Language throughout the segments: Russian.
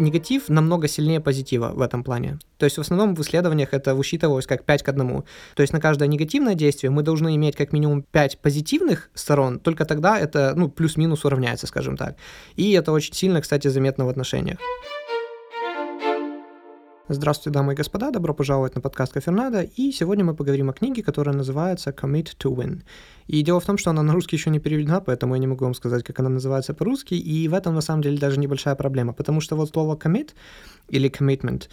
негатив намного сильнее позитива в этом плане. То есть в основном в исследованиях это высчитывалось как 5 к 1. То есть на каждое негативное действие мы должны иметь как минимум 5 позитивных сторон, только тогда это ну, плюс-минус уравняется, скажем так. И это очень сильно, кстати, заметно в отношениях. Здравствуйте, дамы и господа, добро пожаловать на подкаст Кофернада, и сегодня мы поговорим о книге, которая называется Commit to Win. И дело в том, что она на русский еще не переведена, поэтому я не могу вам сказать, как она называется по-русски, и в этом на самом деле даже небольшая проблема, потому что вот слово commit или commitment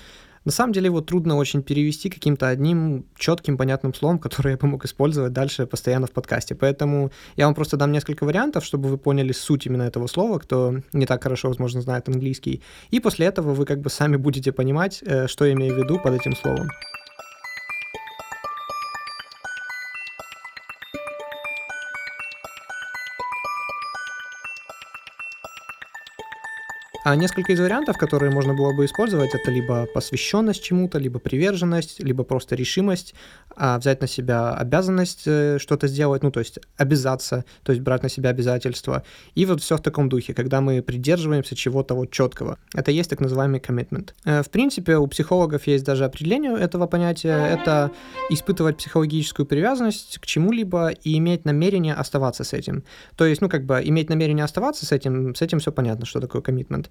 на самом деле его трудно очень перевести каким-то одним четким, понятным словом, которое я бы мог использовать дальше постоянно в подкасте. Поэтому я вам просто дам несколько вариантов, чтобы вы поняли суть именно этого слова, кто не так хорошо, возможно, знает английский. И после этого вы как бы сами будете понимать, э, что я имею в виду под этим словом. А несколько из вариантов, которые можно было бы использовать, это либо посвященность чему-то, либо приверженность, либо просто решимость а, взять на себя обязанность э, что-то сделать, ну, то есть обязаться, то есть брать на себя обязательства. И вот все в таком духе, когда мы придерживаемся чего-то вот четкого. Это есть так называемый commitment. Э, в принципе, у психологов есть даже определение этого понятия. Это испытывать психологическую привязанность к чему-либо и иметь намерение оставаться с этим. То есть, ну, как бы иметь намерение оставаться с этим, с этим все понятно, что такое commitment.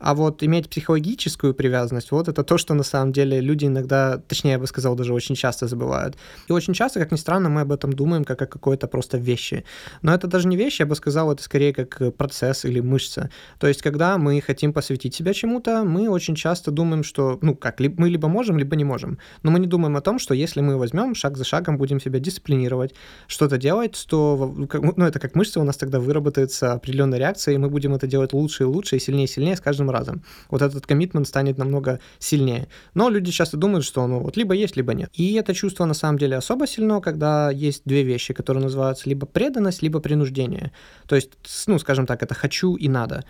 А вот иметь психологическую привязанность, вот это то, что на самом деле люди иногда, точнее, я бы сказал, даже очень часто забывают. И очень часто, как ни странно, мы об этом думаем как о какой-то просто вещи. Но это даже не вещи, я бы сказал, это скорее как процесс или мышца. То есть, когда мы хотим посвятить себя чему-то, мы очень часто думаем, что, ну, как, мы либо можем, либо не можем. Но мы не думаем о том, что если мы возьмем шаг за шагом, будем себя дисциплинировать, что-то делать, то, ну, это как мышца, у нас тогда выработается определенная реакция, и мы будем это делать лучше и лучше, и сильнее и сильнее, с каждым разом. Вот этот коммитмент станет намного сильнее. Но люди часто думают, что ну вот либо есть, либо нет. И это чувство на самом деле особо сильно, когда есть две вещи, которые называются либо преданность, либо принуждение. То есть, ну, скажем так, это хочу и надо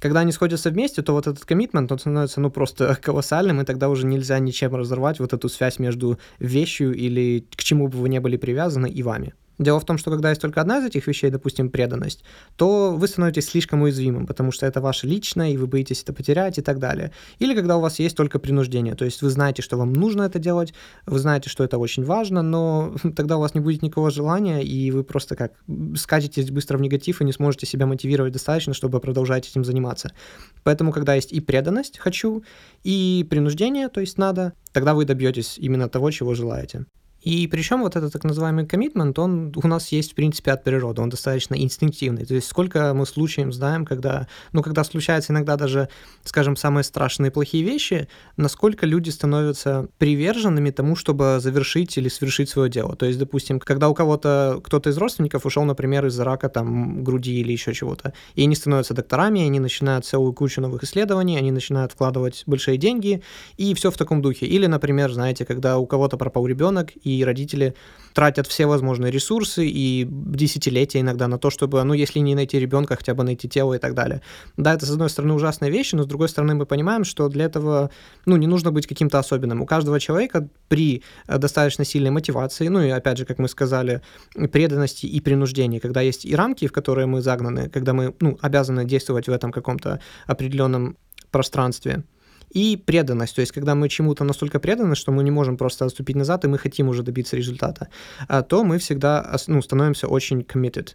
когда они сходятся вместе, то вот этот коммитмент, он становится, ну, просто колоссальным, и тогда уже нельзя ничем разорвать вот эту связь между вещью или к чему бы вы не были привязаны и вами. Дело в том, что когда есть только одна из этих вещей, допустим, преданность, то вы становитесь слишком уязвимым, потому что это ваше личное, и вы боитесь это потерять и так далее. Или когда у вас есть только принуждение, то есть вы знаете, что вам нужно это делать, вы знаете, что это очень важно, но тогда у вас не будет никакого желания, и вы просто как скатитесь быстро в негатив и не сможете себя мотивировать достаточно, чтобы продолжать этим заниматься. Поэтому, когда есть и преданность «хочу», и принуждение, то есть «надо», тогда вы добьетесь именно того, чего желаете. И причем вот этот так называемый коммитмент, он у нас есть, в принципе, от природы, он достаточно инстинктивный. То есть сколько мы случаем знаем, когда, ну, когда случаются иногда даже, скажем, самые страшные плохие вещи, насколько люди становятся приверженными тому, чтобы завершить или совершить свое дело. То есть, допустим, когда у кого-то, кто-то из родственников ушел, например, из-за рака там груди или еще чего-то, и они становятся докторами, они начинают целую кучу новых исследований, они начинают вкладывать большие деньги, и все в таком духе. Или, например, знаете, когда у кого-то пропал ребенок, родители тратят все возможные ресурсы и десятилетия иногда на то, чтобы, ну, если не найти ребенка, хотя бы найти тело и так далее. Да, это, с одной стороны, ужасная вещь, но с другой стороны, мы понимаем, что для этого, ну, не нужно быть каким-то особенным. У каждого человека при э, достаточно сильной мотивации, ну, и опять же, как мы сказали, преданности и принуждении, когда есть и рамки, в которые мы загнаны, когда мы, ну, обязаны действовать в этом каком-то определенном пространстве, и преданность, то есть когда мы чему-то настолько преданы, что мы не можем просто отступить назад, и мы хотим уже добиться результата, а, то мы всегда ну, становимся очень committed,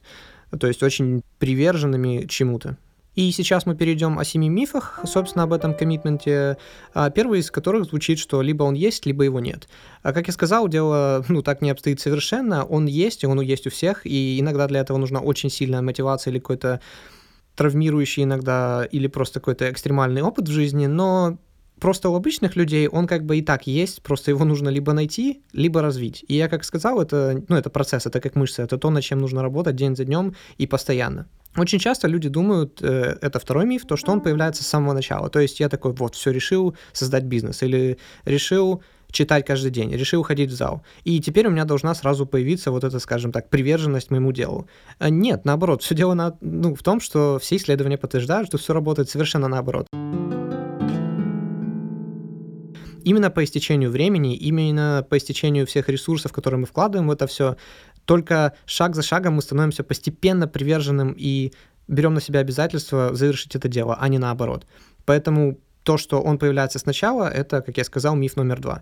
то есть очень приверженными чему-то. И сейчас мы перейдем о семи мифах, собственно, об этом коммитменте, а, первый из которых звучит, что либо он есть, либо его нет. А как я сказал, дело ну, так не обстоит совершенно, он есть, и он есть у всех, и иногда для этого нужна очень сильная мотивация или какой-то травмирующий иногда или просто какой-то экстремальный опыт в жизни, но просто у обычных людей он как бы и так есть, просто его нужно либо найти, либо развить. И я как сказал, это, ну, это процесс, это как мышцы, это то, над чем нужно работать день за днем и постоянно. Очень часто люди думают, э, это второй миф, то, что он появляется с самого начала. То есть я такой, вот, все, решил создать бизнес или решил читать каждый день, решил ходить в зал. И теперь у меня должна сразу появиться вот эта, скажем так, приверженность моему делу. А нет, наоборот, все дело на, ну, в том, что все исследования подтверждают, что все работает совершенно наоборот именно по истечению времени, именно по истечению всех ресурсов, которые мы вкладываем в это все, только шаг за шагом мы становимся постепенно приверженным и берем на себя обязательство завершить это дело, а не наоборот. Поэтому то, что он появляется сначала, это, как я сказал, миф номер два.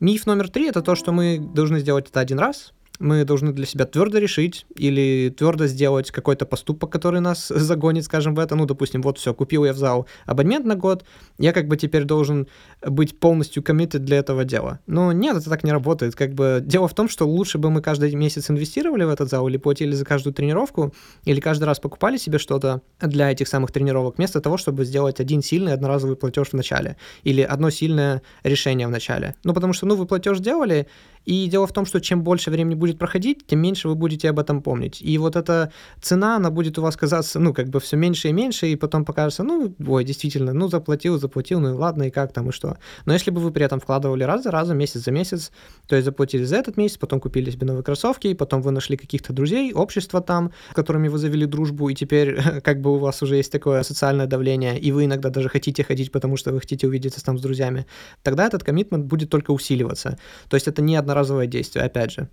Миф номер три — это то, что мы должны сделать это один раз, мы должны для себя твердо решить или твердо сделать какой-то поступок, который нас загонит, скажем, в это. Ну, допустим, вот все, купил я в зал абонемент на год, я как бы теперь должен быть полностью committed для этого дела. Но нет, это так не работает. Как бы дело в том, что лучше бы мы каждый месяц инвестировали в этот зал или платили за каждую тренировку, или каждый раз покупали себе что-то для этих самых тренировок, вместо того, чтобы сделать один сильный одноразовый платеж в начале или одно сильное решение в начале. Ну, потому что, ну, вы платеж сделали, и дело в том, что чем больше времени будет проходить, тем меньше вы будете об этом помнить. И вот эта цена, она будет у вас казаться, ну, как бы все меньше и меньше, и потом покажется, ну, ой, действительно, ну, заплатил, заплатил, ну, и ладно, и как там, и что. Но если бы вы при этом вкладывали раз за разом, месяц за месяц, то есть заплатили за этот месяц, потом купили себе новые кроссовки, и потом вы нашли каких-то друзей, общество там, с которыми вы завели дружбу, и теперь как бы у вас уже есть такое социальное давление, и вы иногда даже хотите ходить, потому что вы хотите увидеться там с друзьями, тогда этот коммитмент будет только усиливаться. То есть это не одна одноразовое действие, опять же.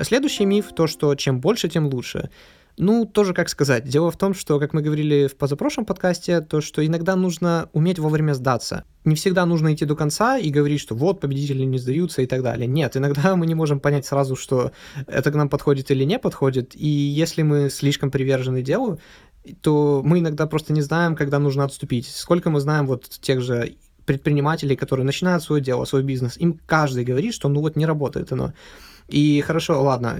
Следующий миф, то, что чем больше, тем лучше. Ну, тоже как сказать. Дело в том, что, как мы говорили в позапрошлом подкасте, то, что иногда нужно уметь вовремя сдаться. Не всегда нужно идти до конца и говорить, что вот, победители не сдаются и так далее. Нет, иногда мы не можем понять сразу, что это к нам подходит или не подходит. И если мы слишком привержены делу, то мы иногда просто не знаем, когда нужно отступить. Сколько мы знаем вот тех же предпринимателей, которые начинают свое дело, свой бизнес, им каждый говорит, что ну вот не работает оно. И хорошо, ладно,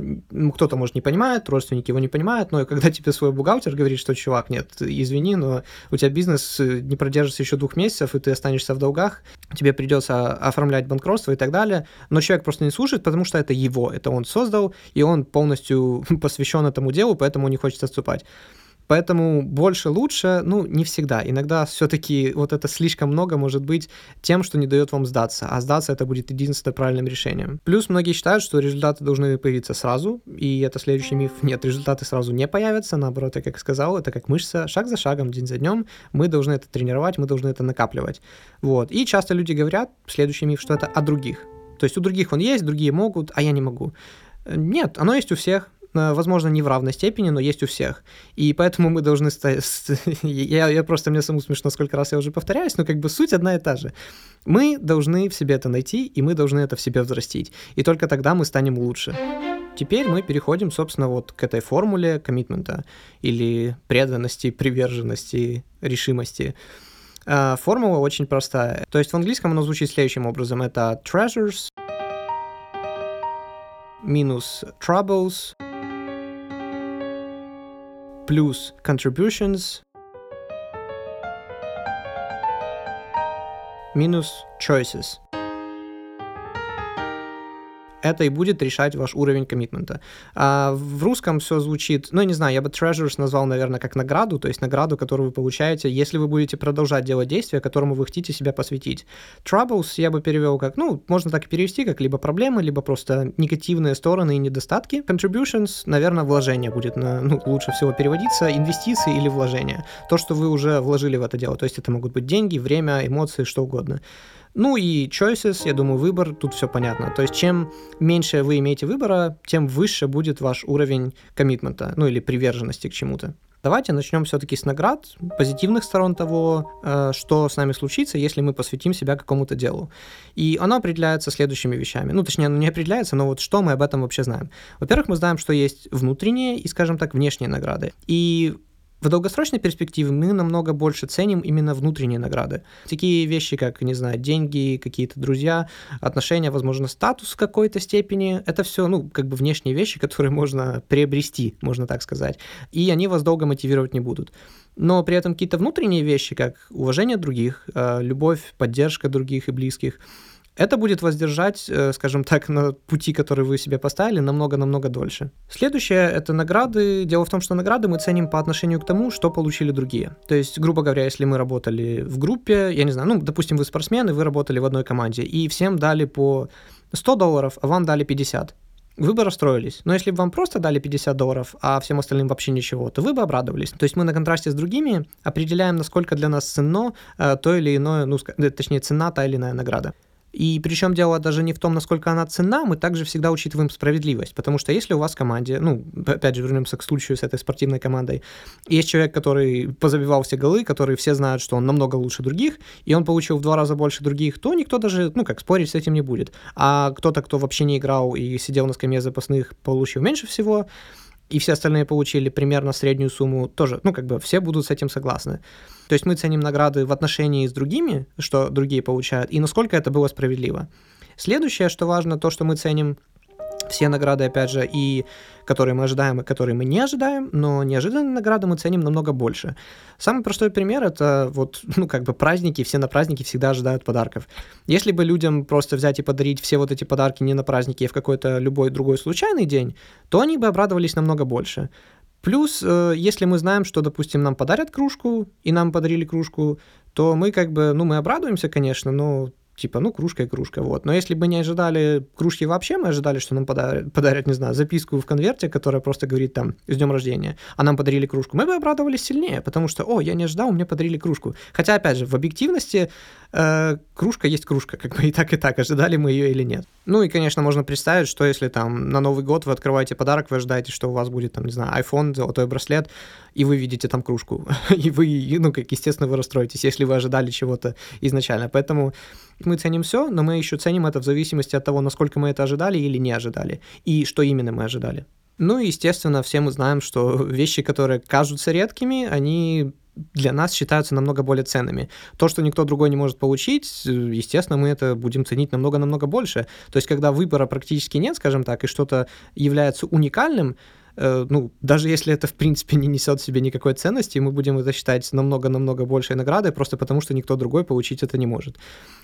кто-то, может, не понимает, родственники его не понимают, но когда тебе свой бухгалтер говорит, что, чувак, нет, извини, но у тебя бизнес э, не продержится еще двух месяцев, и ты останешься в долгах, тебе придется оформлять банкротство и так далее, но человек просто не слушает, потому что это его, это он создал, и он полностью посвящен этому делу, поэтому не хочет отступать. Поэтому больше лучше, ну, не всегда. Иногда все-таки вот это слишком много может быть тем, что не дает вам сдаться. А сдаться это будет единственным правильным решением. Плюс многие считают, что результаты должны появиться сразу, и это следующий миф. Нет, результаты сразу не появятся. Наоборот, я как сказал, это как мышца. Шаг за шагом, день за днем мы должны это тренировать, мы должны это накапливать. Вот. И часто люди говорят, следующий миф, что это о других. То есть у других он есть, другие могут, а я не могу. Нет, оно есть у всех. Возможно, не в равной степени, но есть у всех. И поэтому мы должны... Я, я просто, мне самому смешно, сколько раз я уже повторяюсь, но как бы суть одна и та же. Мы должны в себе это найти, и мы должны это в себе взрастить. И только тогда мы станем лучше. Теперь мы переходим, собственно, вот к этой формуле коммитмента или преданности, приверженности, решимости. Э, формула очень простая. То есть в английском она звучит следующим образом. Это treasures минус troubles плюс contributions минус choices Это и будет решать ваш уровень коммитмента. А в русском все звучит, ну, я не знаю, я бы treasures назвал, наверное, как награду, то есть награду, которую вы получаете, если вы будете продолжать делать действия, которому вы хотите себя посвятить. Troubles я бы перевел как, ну, можно так и перевести, как либо проблемы, либо просто негативные стороны и недостатки. Contributions, наверное, вложение будет, на, ну, лучше всего переводиться, инвестиции или вложения. То, что вы уже вложили в это дело, то есть это могут быть деньги, время, эмоции, что угодно. Ну и choices, я думаю, выбор, тут все понятно. То есть чем меньше вы имеете выбора, тем выше будет ваш уровень коммитмента, ну или приверженности к чему-то. Давайте начнем все-таки с наград, позитивных сторон того, э, что с нами случится, если мы посвятим себя какому-то делу. И оно определяется следующими вещами. Ну, точнее, оно не определяется, но вот что мы об этом вообще знаем. Во-первых, мы знаем, что есть внутренние и, скажем так, внешние награды. И в долгосрочной перспективе мы намного больше ценим именно внутренние награды. Такие вещи, как, не знаю, деньги, какие-то друзья, отношения, возможно, статус в какой-то степени, это все, ну, как бы внешние вещи, которые можно приобрести, можно так сказать, и они вас долго мотивировать не будут. Но при этом какие-то внутренние вещи, как уважение других, э, любовь, поддержка других и близких, это будет воздержать, э, скажем так, на пути, который вы себе поставили, намного-намного дольше. Следующее — это награды. Дело в том, что награды мы ценим по отношению к тому, что получили другие. То есть, грубо говоря, если мы работали в группе, я не знаю, ну, допустим, вы спортсмены, вы работали в одной команде, и всем дали по 100 долларов, а вам дали 50 вы бы расстроились. Но если бы вам просто дали 50 долларов, а всем остальным вообще ничего, то вы бы обрадовались. То есть мы на контрасте с другими определяем, насколько для нас ценно э, то или иное, ну, точнее, цена та или иная награда. И причем дело даже не в том, насколько она цена, мы также всегда учитываем справедливость, потому что если у вас в команде, ну, опять же, вернемся к случаю с этой спортивной командой, есть человек, который позабивал все голы, который все знают, что он намного лучше других, и он получил в два раза больше других, то никто даже, ну, как спорить с этим не будет. А кто-то, кто вообще не играл и сидел на скамье запасных, получил меньше всего, и все остальные получили примерно среднюю сумму, тоже, ну, как бы все будут с этим согласны. То есть мы ценим награды в отношении с другими, что другие получают, и насколько это было справедливо. Следующее, что важно, то, что мы ценим все награды, опять же, и которые мы ожидаем, и которые мы не ожидаем, но неожиданные награды мы ценим намного больше. Самый простой пример — это вот, ну, как бы праздники, все на праздники всегда ожидают подарков. Если бы людям просто взять и подарить все вот эти подарки не на праздники, а в какой-то любой другой случайный день, то они бы обрадовались намного больше. Плюс, э, если мы знаем, что, допустим, нам подарят кружку, и нам подарили кружку, то мы как бы, ну, мы обрадуемся, конечно, но типа, ну, кружка и кружка, вот. Но если бы не ожидали кружки вообще, мы ожидали, что нам подарят, подарят, не знаю, записку в конверте, которая просто говорит там «С днем рождения», а нам подарили кружку, мы бы обрадовались сильнее, потому что, о, я не ожидал, мне подарили кружку. Хотя, опять же, в объективности э, кружка есть кружка, как бы и так, и так, ожидали мы ее или нет. Ну и, конечно, можно представить, что если там на Новый год вы открываете подарок, вы ожидаете, что у вас будет там, не знаю, iPhone, золотой браслет, и вы видите там кружку, и вы, ну, как естественно, вы расстроитесь, если вы ожидали чего-то изначально. Поэтому мы ценим все, но мы еще ценим это в зависимости от того, насколько мы это ожидали или не ожидали, и что именно мы ожидали. Ну и, естественно, все мы знаем, что вещи, которые кажутся редкими, они для нас считаются намного более ценными. То, что никто другой не может получить, естественно, мы это будем ценить намного-намного больше. То есть, когда выбора практически нет, скажем так, и что-то является уникальным, ну, даже если это, в принципе, не несет в себе никакой ценности, мы будем это считать намного-намного большей наградой, просто потому что никто другой получить это не может.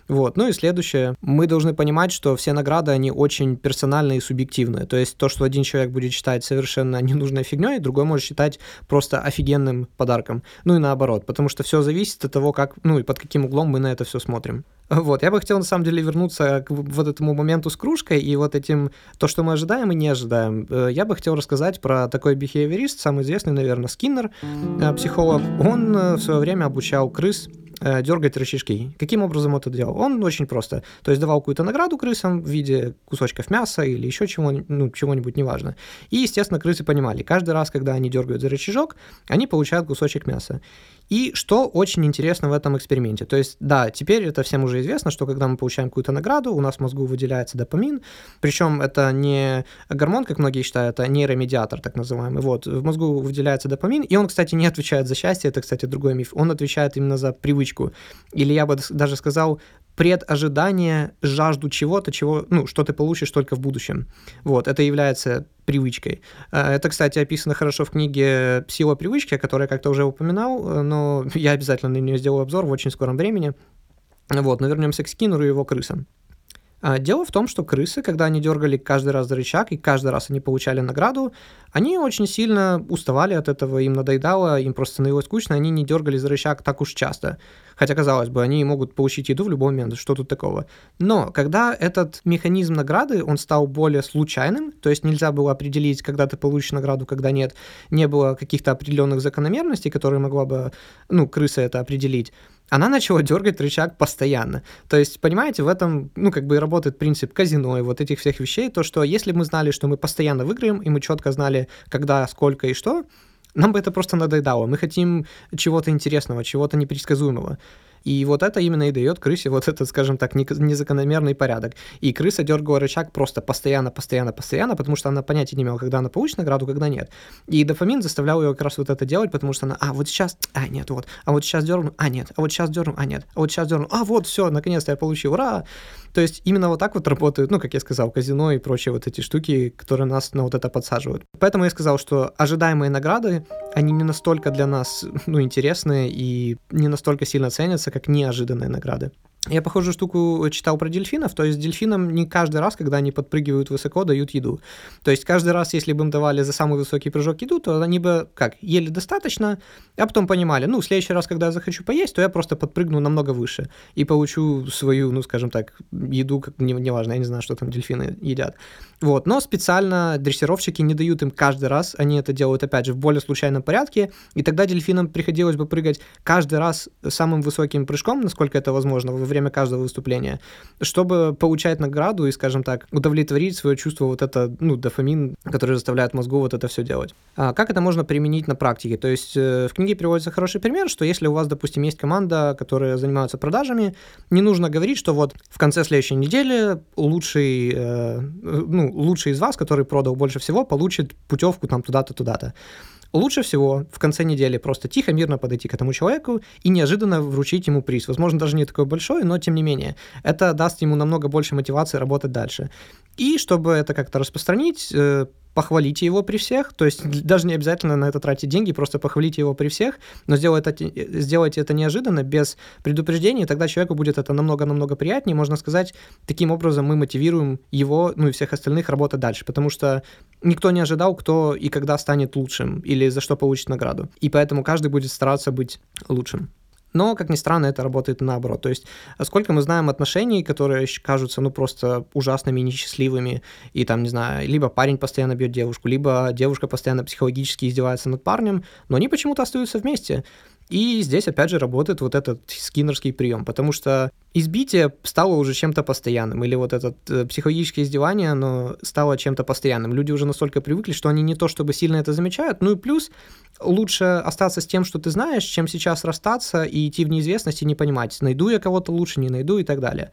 Вот. Ну и следующее. Мы должны понимать, что все награды, они очень персональные и субъективные. То есть то, что один человек будет считать совершенно ненужной фигней, другой может считать просто офигенным подарком. Ну и наоборот, потому что все зависит от того, как, ну и под каким углом мы на это все смотрим. Вот, я бы хотел на самом деле вернуться к вот этому моменту с кружкой и вот этим, то, что мы ожидаем и не ожидаем. Э, я бы хотел рассказать про такой бихевиорист, самый известный, наверное, Скиннер, э, психолог. Он э, в свое время обучал крыс дергать рычажки. Каким образом это делал? Он очень просто. То есть давал какую-то награду крысам в виде кусочков мяса или еще чего, ну, чего-нибудь, неважно. И, естественно, крысы понимали, каждый раз, когда они дергают за рычажок, они получают кусочек мяса. И что очень интересно в этом эксперименте. То есть, да, теперь это всем уже известно, что когда мы получаем какую-то награду, у нас в мозгу выделяется допамин, причем это не гормон, как многие считают, а нейромедиатор, так называемый. Вот, в мозгу выделяется допамин, и он, кстати, не отвечает за счастье, это, кстати, другой миф, он отвечает именно за привычку. Или я бы даже сказал, предожидание, жажду чего-то, чего, ну, что ты получишь только в будущем. Вот, это является привычкой. Э, это, кстати, описано хорошо в книге «Сила привычки», о которой я как-то уже упоминал, э, но я обязательно на нее сделаю обзор в очень скором времени. Вот, но вернемся к Скиннеру и его крысам. А, дело в том, что крысы, когда они дергали каждый раз за рычаг, и каждый раз они получали награду, они очень сильно уставали от этого, им надоедало, им просто становилось скучно, они не дергали за рычаг так уж часто. Хотя, казалось бы, они могут получить еду в любой момент, что тут такого. Но когда этот механизм награды, он стал более случайным, то есть нельзя было определить, когда ты получишь награду, когда нет, не было каких-то определенных закономерностей, которые могла бы, ну, крыса это определить, она начала дергать рычаг постоянно. То есть, понимаете, в этом, ну, как бы работает принцип казино и вот этих всех вещей, то, что если мы знали, что мы постоянно выиграем, и мы четко знали, когда, сколько и что, нам бы это просто надоедало. Мы хотим чего-то интересного, чего-то непредсказуемого. И вот это именно и дает крысе вот этот, скажем так, незакономерный порядок. И крыса дергала рычаг просто постоянно, постоянно, постоянно, потому что она понятия не имела, когда она получит награду, когда нет. И дофамин заставлял ее как раз вот это делать, потому что она, а, вот сейчас, а, нет, вот, а вот сейчас дерну, а, нет, а вот сейчас дерну, а, нет, а вот сейчас дерну, а, вот, все, наконец-то я получил, ура! То есть именно вот так вот работают, ну, как я сказал, казино и прочие вот эти штуки, которые нас на вот это подсаживают. Поэтому я сказал, что ожидаемые награды, они не настолько для нас, ну, интересны и не настолько сильно ценятся, как неожиданные награды. Я похожую штуку читал про дельфинов, то есть дельфинам не каждый раз, когда они подпрыгивают высоко, дают еду. То есть каждый раз, если бы им давали за самый высокий прыжок еду, то они бы, как, ели достаточно, а потом понимали, ну, в следующий раз, когда я захочу поесть, то я просто подпрыгну намного выше и получу свою, ну, скажем так, еду, как, не, неважно, я не знаю, что там дельфины едят. Вот, но специально дрессировщики не дают им каждый раз, они это делают, опять же, в более случайном порядке, и тогда дельфинам приходилось бы прыгать каждый раз самым высоким прыжком, насколько это возможно, время каждого выступления, чтобы получать награду и, скажем так, удовлетворить свое чувство вот это, ну, дофамин, который заставляет мозгу вот это все делать. А как это можно применить на практике? То есть э, в книге приводится хороший пример, что если у вас, допустим, есть команда, которая занимается продажами, не нужно говорить, что вот в конце следующей недели лучший, э, ну, лучший из вас, который продал больше всего, получит путевку там туда-то, туда-то. Лучше всего в конце недели просто тихо, мирно подойти к этому человеку и неожиданно вручить ему приз. Возможно, даже не такой большой, но тем не менее. Это даст ему намного больше мотивации работать дальше. И чтобы это как-то распространить, э, похвалите его при всех, то есть даже не обязательно на это тратить деньги, просто похвалите его при всех, но сделайте это, сделайте это неожиданно, без предупреждения, тогда человеку будет это намного-намного приятнее, можно сказать, таким образом мы мотивируем его, ну и всех остальных работать дальше, потому что никто не ожидал, кто и когда станет лучшим или за что получит награду, и поэтому каждый будет стараться быть лучшим. Но, как ни странно, это работает наоборот. То есть, сколько мы знаем отношений, которые кажутся, ну, просто ужасными, несчастливыми, и там, не знаю, либо парень постоянно бьет девушку, либо девушка постоянно психологически издевается над парнем, но они почему-то остаются вместе. И здесь, опять же, работает вот этот скиннерский прием, потому что избитие стало уже чем-то постоянным, или вот это э, психологическое издевание, оно стало чем-то постоянным. Люди уже настолько привыкли, что они не то чтобы сильно это замечают, ну и плюс лучше остаться с тем, что ты знаешь, чем сейчас расстаться и идти в неизвестность и не понимать, найду я кого-то лучше, не найду и так далее.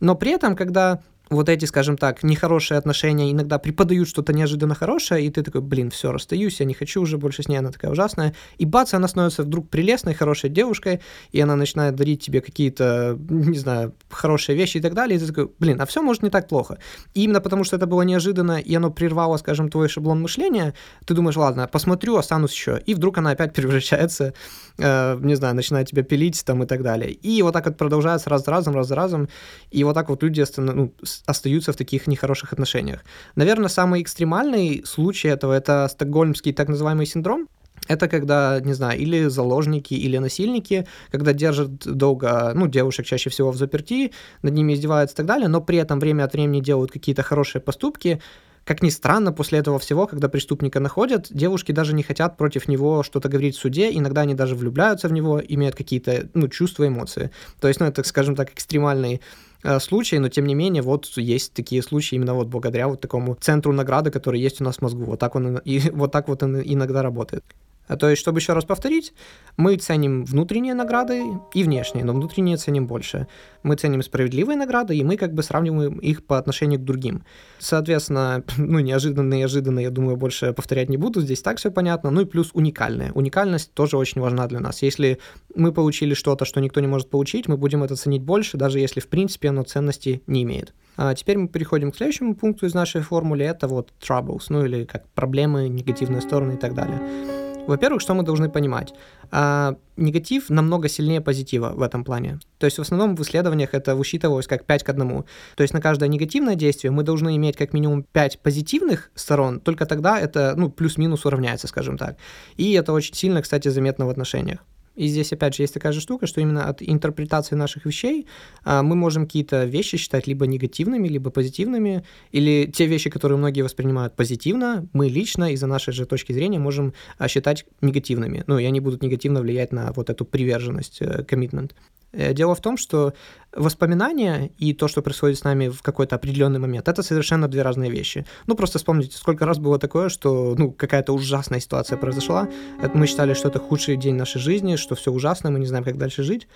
Но при этом, когда вот эти, скажем так, нехорошие отношения иногда преподают что-то неожиданно хорошее, и ты такой, блин, все, расстаюсь, я не хочу уже больше с ней, она такая ужасная. И бац, она становится вдруг прелестной, хорошей девушкой, и она начинает дарить тебе какие-то, не знаю, хорошие вещи и так далее, и ты такой, блин, а все может не так плохо. И именно потому, что это было неожиданно, и оно прервало, скажем, твой шаблон мышления, ты думаешь, ладно, посмотрю, останусь еще. И вдруг она опять превращается, э, не знаю, начинает тебя пилить там и так далее. И вот так вот продолжается раз за разом, раз за разом, и вот так вот люди останов... ну, остаются в таких нехороших отношениях. Наверное, самый экстремальный случай этого — это стокгольмский так называемый синдром, это когда, не знаю, или заложники, или насильники, когда держат долго, ну, девушек чаще всего в заперти, над ними издеваются и так далее, но при этом время от времени делают какие-то хорошие поступки, как ни странно, после этого всего, когда преступника находят, девушки даже не хотят против него что-то говорить в суде, иногда они даже влюбляются в него, имеют какие-то, ну, чувства, эмоции. То есть, ну, это, скажем так, экстремальный Э, случаи, но тем не менее вот есть такие случаи именно вот благодаря вот такому центру награды, который есть у нас в мозгу. Вот так он и вот так вот он иногда работает. А то есть, чтобы еще раз повторить, мы ценим внутренние награды и внешние, но внутренние ценим больше. Мы ценим справедливые награды, и мы как бы сравниваем их по отношению к другим. Соответственно, ну, неожиданно, неожиданно, я думаю, больше повторять не буду, здесь так все понятно. Ну и плюс уникальное. Уникальность тоже очень важна для нас. Если мы получили что-то, что никто не может получить, мы будем это ценить больше, даже если, в принципе, оно ценности не имеет. А теперь мы переходим к следующему пункту из нашей формулы, это вот troubles, ну или как проблемы, негативные стороны и так далее. Во-первых, что мы должны понимать? А, негатив намного сильнее позитива в этом плане. То есть в основном в исследованиях это высчитывалось как 5 к 1. То есть на каждое негативное действие мы должны иметь как минимум 5 позитивных сторон, только тогда это ну, плюс-минус уравняется, скажем так. И это очень сильно, кстати, заметно в отношениях. И здесь, опять же, есть такая же штука, что именно от интерпретации наших вещей а, мы можем какие-то вещи считать либо негативными, либо позитивными, или те вещи, которые многие воспринимают позитивно, мы лично из-за нашей же точки зрения можем а, считать негативными. Ну, и они будут негативно влиять на вот эту приверженность, коммитмент. Э, дело в том, что воспоминания и то, что происходит с нами в какой-то определенный момент, это совершенно две разные вещи. Ну, просто вспомните, сколько раз было такое, что, ну, какая-то ужасная ситуация произошла, это мы считали, что это худший день нашей жизни, что все ужасно, мы не знаем, как дальше жить,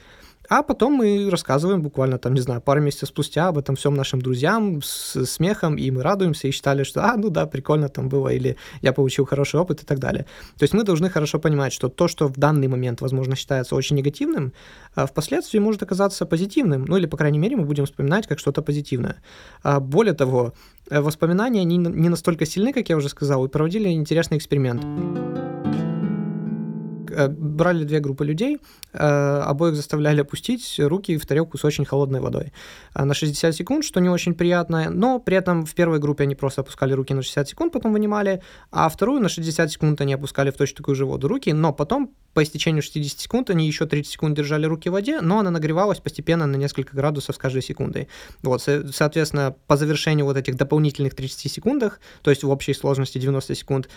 а потом мы рассказываем буквально там, не знаю, пару месяцев спустя об этом всем нашим друзьям с смехом, и мы радуемся и считали, что, а, ну да, прикольно там было, или я получил хороший опыт и так далее. То есть мы должны хорошо понимать, что то, что в данный момент, возможно, считается очень негативным, а впоследствии может оказаться позитивным, ну или, по крайней мере, мы будем вспоминать как что-то позитивное. А более того, воспоминания не, не настолько сильны, как я уже сказал, и проводили интересный эксперимент. Э, брали две группы людей, э, обоих заставляли опустить руки в тарелку с очень холодной водой э, на 60 секунд, что не очень приятно, но при этом в первой группе они просто опускали руки на 60 секунд, потом вынимали, а вторую на 60 секунд они опускали в точно такую же воду руки, но потом по истечению 60 секунд они еще 30 секунд держали руки в воде, но она нагревалась постепенно на несколько градусов с каждой секундой. Вот, соответственно, по завершению вот этих дополнительных 30 секундах, то есть в общей сложности 90 секунд,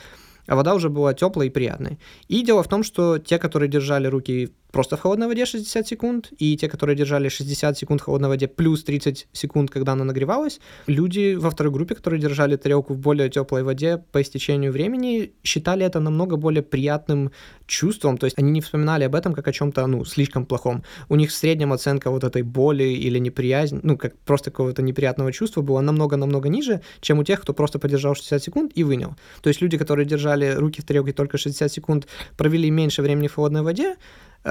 а вода уже была теплой и приятной. И дело в том, что те, которые держали руки просто в холодной воде 60 секунд, и те, которые держали 60 секунд в холодной воде плюс 30 секунд, когда она нагревалась, люди во второй группе, которые держали тарелку в более теплой воде по истечению времени, считали это намного более приятным чувством, то есть они не вспоминали об этом как о чем-то, ну, слишком плохом. У них в среднем оценка вот этой боли или неприязни, ну, как просто какого-то неприятного чувства была намного-намного ниже, чем у тех, кто просто подержал 60 секунд и вынял. То есть люди, которые держали руки в тарелке только 60 секунд, провели меньше времени в холодной воде,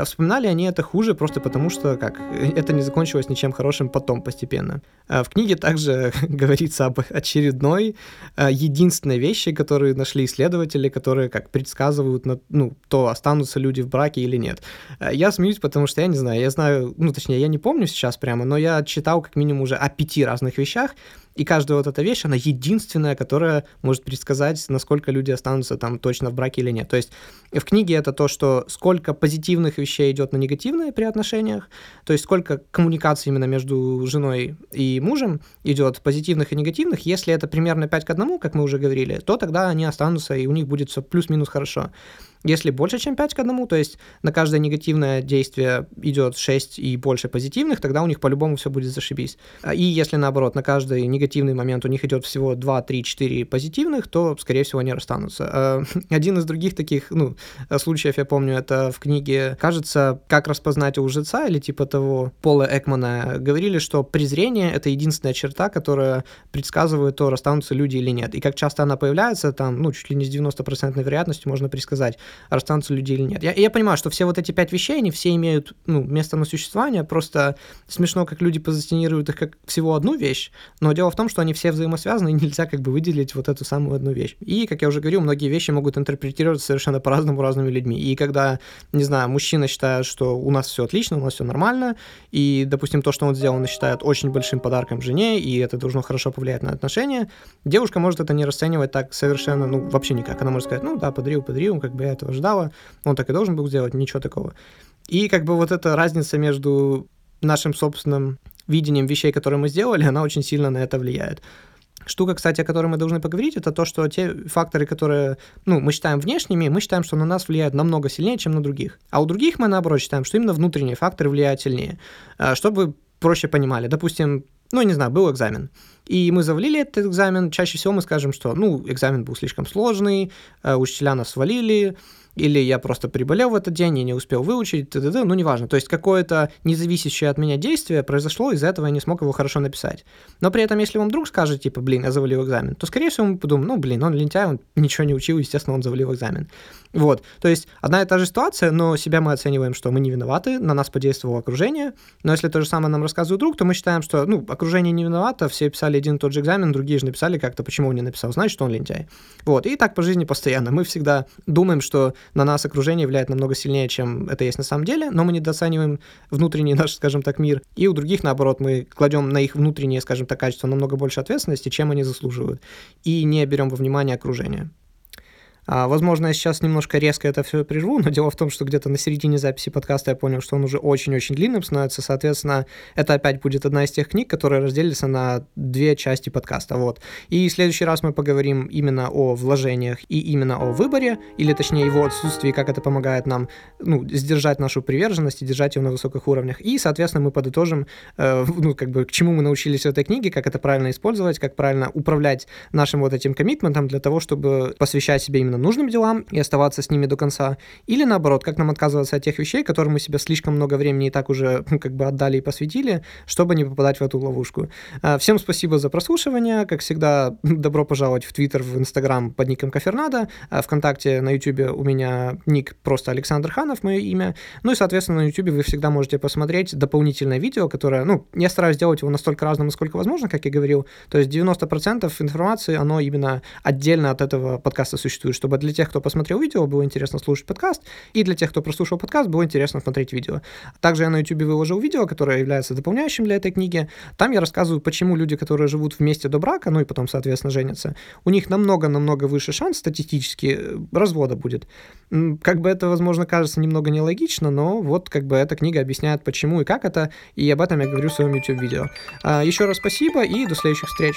вспоминали они это хуже просто потому, что как это не закончилось ничем хорошим потом постепенно. Э, в книге также говорится об очередной, э, единственной вещи, которые нашли исследователи, которые как предсказывают, ну, то останутся люди в браке или нет. Я смеюсь, потому что я не знаю, я знаю, ну, точнее, я не помню сейчас прямо, но я читал как минимум уже о пяти разных вещах, и каждая вот эта вещь, она единственная, которая может предсказать, насколько люди останутся там точно в браке или нет. То есть в книге это то, что сколько позитивных вещей идет на негативные при отношениях, то есть сколько коммуникации именно между женой и мужем идет позитивных и негативных. Если это примерно 5 к 1, как мы уже говорили, то тогда они останутся, и у них будет все плюс-минус хорошо. Если больше, чем 5 к 1, то есть на каждое негативное действие идет 6 и больше позитивных, тогда у них по-любому все будет зашибись. А, и если наоборот, на каждый негативный момент у них идет всего 2, 3, 4 позитивных, то, скорее всего, они расстанутся. А, один из других таких ну, случаев, я помню, это в книге, кажется, «Как распознать у лжеца» или типа того Пола Экмана, говорили, что презрение — это единственная черта, которая предсказывает, то расстанутся люди или нет. И как часто она появляется, там, ну, чуть ли не с 90% вероятностью можно предсказать, расстанутся люди или нет. Я, я понимаю, что все вот эти пять вещей, они все имеют ну, место на существование, просто смешно, как люди позиционируют их как всего одну вещь, но дело в том, что они все взаимосвязаны, и нельзя как бы выделить вот эту самую одну вещь. И, как я уже говорил, многие вещи могут интерпретироваться совершенно по-разному разными людьми. И когда, не знаю, мужчина считает, что у нас все отлично, у нас все нормально, и, допустим, то, что он сделал, он считает очень большим подарком жене, и это должно хорошо повлиять на отношения, девушка может это не расценивать так совершенно, ну, вообще никак. Она может сказать, ну да, подарил, подарил, как бы я этого ожидала, он так и должен был сделать, ничего такого. И как бы вот эта разница между нашим собственным видением вещей, которые мы сделали, она очень сильно на это влияет. Штука, кстати, о которой мы должны поговорить, это то, что те факторы, которые ну, мы считаем внешними, мы считаем, что на нас влияют намного сильнее, чем на других. А у других мы, наоборот, считаем, что именно внутренние факторы влияют сильнее. А, чтобы проще понимали, допустим, ну, не знаю, был экзамен, и мы завалили этот экзамен, чаще всего мы скажем, что, ну, экзамен был слишком сложный, э, учителя нас свалили, или я просто приболел в этот день и не успел выучить, т.д. ну неважно. То есть какое-то независящее от меня действие произошло, из-за этого я не смог его хорошо написать. Но при этом, если вам друг скажет, типа, блин, я завалил экзамен, то, скорее всего, мы подумаем, ну, блин, он лентяй, он ничего не учил, естественно, он завалил экзамен. Вот, то есть одна и та же ситуация, но себя мы оцениваем, что мы не виноваты, на нас подействовало окружение, но если то же самое нам рассказывает друг, то мы считаем, что, ну, окружение не виновато, все писали один и тот же экзамен, другие же написали как-то, почему он не написал, значит, он лентяй. Вот, и так по жизни постоянно. Мы всегда думаем, что на нас окружение влияет намного сильнее, чем это есть на самом деле, но мы недооцениваем внутренний наш, скажем так, мир, и у других, наоборот, мы кладем на их внутреннее, скажем так, качество намного больше ответственности, чем они заслуживают, и не берем во внимание окружение. А, возможно, я сейчас немножко резко это все прерву, но дело в том, что где-то на середине записи подкаста я понял, что он уже очень-очень длинным становится, соответственно, это опять будет одна из тех книг, которая разделится на две части подкаста, вот. И в следующий раз мы поговорим именно о вложениях и именно о выборе, или точнее его отсутствии, как это помогает нам, ну, сдержать нашу приверженность и держать ее на высоких уровнях. И, соответственно, мы подытожим, э, ну, как бы, к чему мы научились в этой книге, как это правильно использовать, как правильно управлять нашим вот этим коммитментом для того, чтобы посвящать себе именно нужным делам и оставаться с ними до конца, или наоборот, как нам отказываться от тех вещей, которым мы себе слишком много времени и так уже как бы отдали и посвятили, чтобы не попадать в эту ловушку. А, всем спасибо за прослушивание, как всегда, добро пожаловать в Твиттер, в Инстаграм под ником Кафернада, ВКонтакте, на Ютубе у меня ник просто Александр Ханов, мое имя, ну и, соответственно, на Ютубе вы всегда можете посмотреть дополнительное видео, которое, ну, я стараюсь делать его настолько разным, насколько возможно, как я говорил, то есть 90% информации, оно именно отдельно от этого подкаста существует, чтобы чтобы для тех, кто посмотрел видео, было интересно слушать подкаст, и для тех, кто прослушал подкаст, было интересно смотреть видео. Также я на YouTube выложил видео, которое является дополняющим для этой книги. Там я рассказываю, почему люди, которые живут вместе до брака, ну и потом, соответственно, женятся, у них намного-намного выше шанс статистически э, развода будет. Как бы это, возможно, кажется немного нелогично, но вот как бы эта книга объясняет, почему и как это, и об этом я говорю в своем YouTube-видео. А, еще раз спасибо и до следующих встреч.